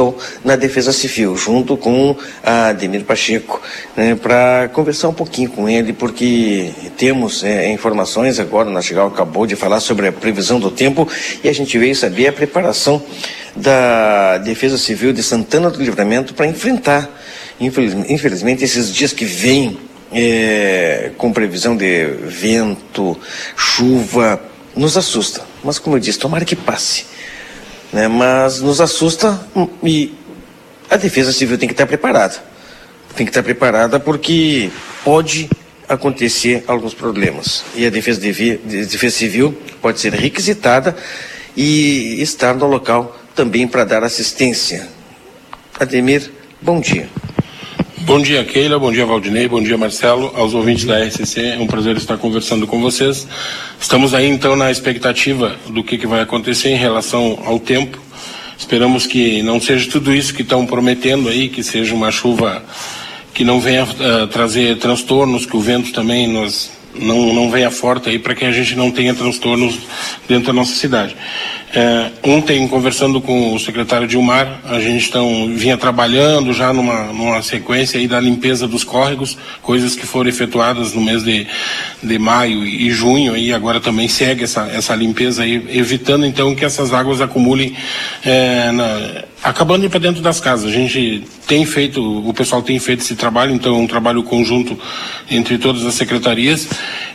estou na Defesa Civil, junto com a Ademir Pacheco, né, para conversar um pouquinho com ele, porque temos é, informações agora, o Nastigal acabou de falar sobre a previsão do tempo e a gente veio saber a preparação da Defesa Civil de Santana do Livramento para enfrentar, infelizmente, esses dias que vêm é, com previsão de vento, chuva, nos assusta. Mas, como eu disse, tomara que passe. Né? Mas nos assusta e a Defesa Civil tem que estar preparada. Tem que estar preparada porque pode acontecer alguns problemas. E a Defesa, de, Defesa Civil pode ser requisitada e estar no local também para dar assistência. Ademir, bom dia. Bom dia, Keila. Bom dia, Valdinei. Bom dia, Marcelo. Aos ouvintes da RCC, é um prazer estar conversando com vocês. Estamos aí, então, na expectativa do que, que vai acontecer em relação ao tempo. Esperamos que não seja tudo isso que estão prometendo aí, que seja uma chuva que não venha uh, trazer transtornos, que o vento também nos, não, não venha forte aí para que a gente não tenha transtornos dentro da nossa cidade. É, ontem, conversando com o secretário Dilmar, a gente tão, vinha trabalhando já numa, numa sequência aí da limpeza dos córregos, coisas que foram efetuadas no mês de, de maio e junho, e agora também segue essa, essa limpeza aí, evitando então que essas águas acumulem, é, na, acabando para dentro das casas. A gente tem feito, o pessoal tem feito esse trabalho, então é um trabalho conjunto entre todas as secretarias.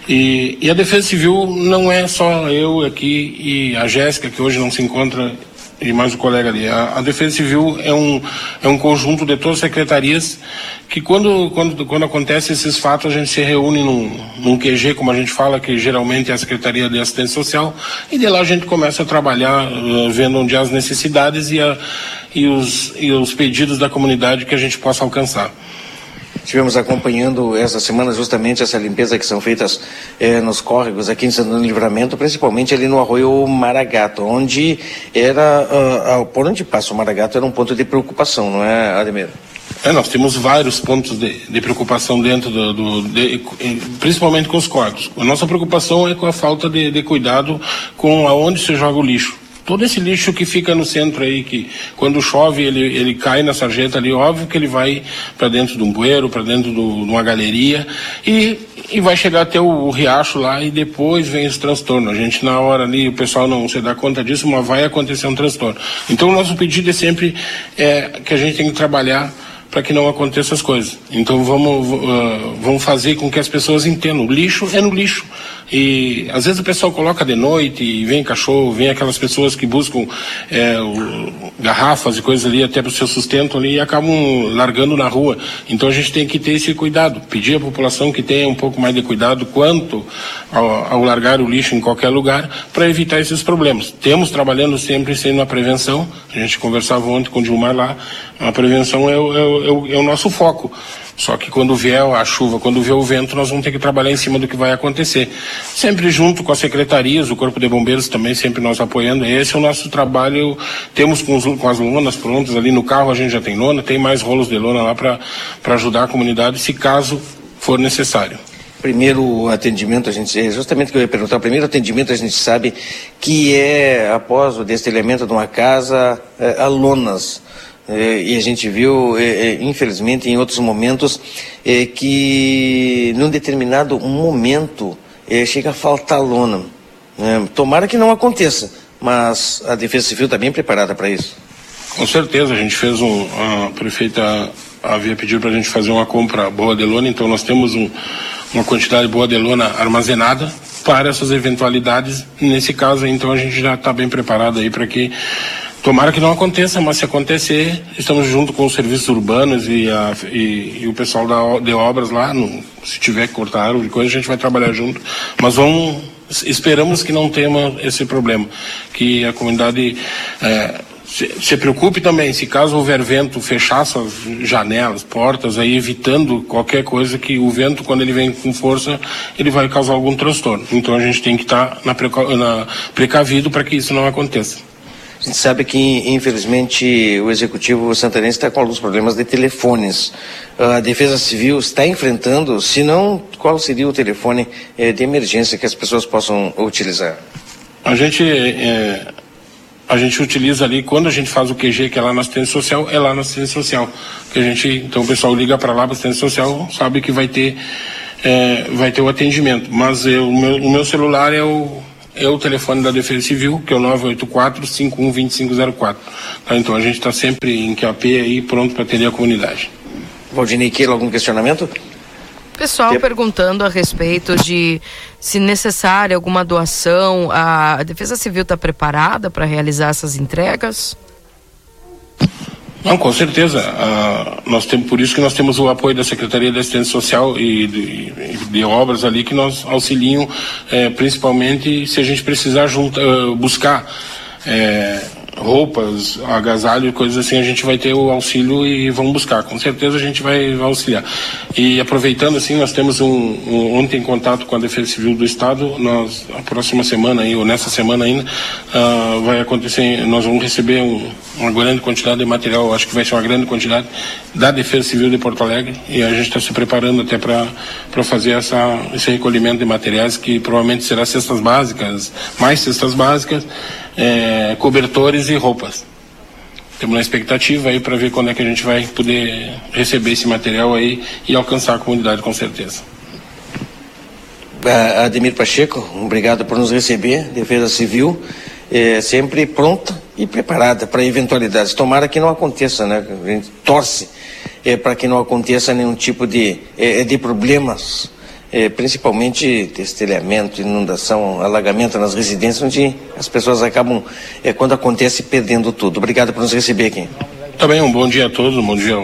E, e, a Defesa Civil não é só eu aqui e a Jéssica, que hoje não se encontra, e mais o colega ali. A, a, Defesa Civil é um, é um conjunto de todas as secretarias que quando, quando, quando acontecem esses fatos, a gente se reúne num, num QG, como a gente fala, que geralmente é a Secretaria de Assistência Social, e de lá a gente começa a trabalhar, uh, vendo onde há as necessidades e, a, e, os, e os pedidos da comunidade que a gente possa alcançar. Estivemos acompanhando essa semana justamente essa limpeza que são feitas eh, nos córregos aqui em Santana do Livramento, principalmente ali no arroio Maragato, onde era, uh, por onde passa o Maragato era um ponto de preocupação, não é, Ademir? É, nós temos vários pontos de, de preocupação dentro do, do de, principalmente com os córregos. A nossa preocupação é com a falta de, de cuidado com aonde se joga o lixo todo esse lixo que fica no centro aí, que quando chove ele, ele cai na sarjeta ali, óbvio que ele vai para dentro de um bueiro, para dentro do, de uma galeria e, e vai chegar até o, o, riacho lá e depois vem esse transtorno. A gente na hora ali, o pessoal não se dá conta disso, mas vai acontecer um transtorno. Então o nosso pedido é sempre é, que a gente tem que trabalhar para que não aconteça as coisas. Então vamos, uh, vamos fazer com que as pessoas entendam. O lixo é no lixo. E às vezes o pessoal coloca de noite e vem cachorro, vem aquelas pessoas que buscam é, o, garrafas e coisas ali até para o seu sustento ali e acabam largando na rua. Então a gente tem que ter esse cuidado, pedir à população que tenha um pouco mais de cuidado quanto ao, ao largar o lixo em qualquer lugar para evitar esses problemas. Temos trabalhando sempre sendo a prevenção, a gente conversava ontem com o Dilmar lá, a prevenção é é o, é o nosso foco. Só que quando vier a chuva, quando vier o vento, nós vamos ter que trabalhar em cima do que vai acontecer. Sempre junto com as secretarias, o Corpo de Bombeiros também, sempre nós apoiando. Esse é o nosso trabalho. Temos com, os, com as lonas prontas ali no carro, a gente já tem lona, tem mais rolos de lona lá para ajudar a comunidade, se caso for necessário primeiro atendimento, a gente, é justamente que eu ia perguntar, o primeiro atendimento a gente sabe que é após o destelhamento de uma casa, é, lonas. E a gente viu, é, é, infelizmente, em outros momentos, é, que num determinado momento é, chega a faltar lona. Né? tomara que não aconteça, mas a Defesa Civil está bem preparada para isso. Com certeza, a gente fez um. A prefeita havia pedido para a gente fazer uma compra boa de lona, então nós temos um, uma quantidade boa de lona armazenada para essas eventualidades. Nesse caso, então, a gente já está bem preparado aí para que Tomara que não aconteça, mas se acontecer, estamos junto com os serviços urbanos e, a, e, e o pessoal da, de obras lá. No, se tiver que cortar árvore, coisa, a gente vai trabalhar junto. Mas vamos, esperamos que não tenha esse problema, que a comunidade é, se, se, preocupe também, se caso houver vento, fechar suas janelas, portas, aí evitando qualquer coisa que o vento, quando ele vem com força, ele vai causar algum transtorno. Então a gente tem que estar na, na precavido para que isso não aconteça. A gente sabe que, infelizmente, o executivo santanense está com alguns problemas de telefones. A Defesa Civil está enfrentando, se não, qual seria o telefone eh, de emergência que as pessoas possam utilizar? A gente, é, a gente utiliza ali, quando a gente faz o QG, que é lá na assistência social, é lá na assistência social. Que a gente, então o pessoal liga para lá para assistência social, sabe que vai ter, é, vai ter o atendimento. Mas eu, o, meu, o meu celular é o, é o telefone da Defesa Civil, que é o 984-512504. Tá, então a gente está sempre em QAP aí, pronto para atender a comunidade. Valdinei Keila, algum questionamento? Pessoal perguntando a respeito de se necessária alguma doação, a Defesa Civil está preparada para realizar essas entregas? Não, com certeza. Uh, nós temos, por isso que nós temos o apoio da Secretaria de Assistência Social e de, de obras ali que nós auxiliam, eh, principalmente se a gente precisar junta, uh, buscar eh, roupas, agasalho, coisas assim, a gente vai ter o auxílio e vamos buscar. Com certeza a gente vai, vai auxiliar. E aproveitando assim, nós temos um, um, ontem contato com a Defesa Civil do Estado, nós a próxima semana aí, ou nessa semana ainda, uh, vai acontecer, nós vamos receber um, uma grande quantidade de material, acho que vai ser uma grande quantidade da Defesa Civil de Porto Alegre e a gente está se preparando até para fazer essa, esse recolhimento de materiais que provavelmente será cestas básicas, mais cestas básicas, é, cobertores e roupas. Temos uma expectativa aí para ver quando é que a gente vai poder receber esse material aí e alcançar a comunidade com certeza. Ademir Pacheco, obrigado por nos receber. Defesa Civil é, sempre pronta e preparada para eventualidades. Tomara que não aconteça, né? A gente torce é, para que não aconteça nenhum tipo de, é, de problemas é, principalmente destelhamento, inundação, alagamento nas residências, onde as pessoas acabam, é, quando acontece, perdendo tudo. Obrigado por nos receber aqui. Também um bom dia a todos, um bom dia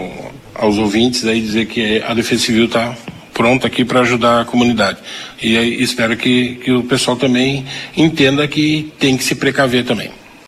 aos ouvintes, aí dizer que a Defesa Civil está pronta aqui para ajudar a comunidade. E espero que, que o pessoal também entenda que tem que se precaver também.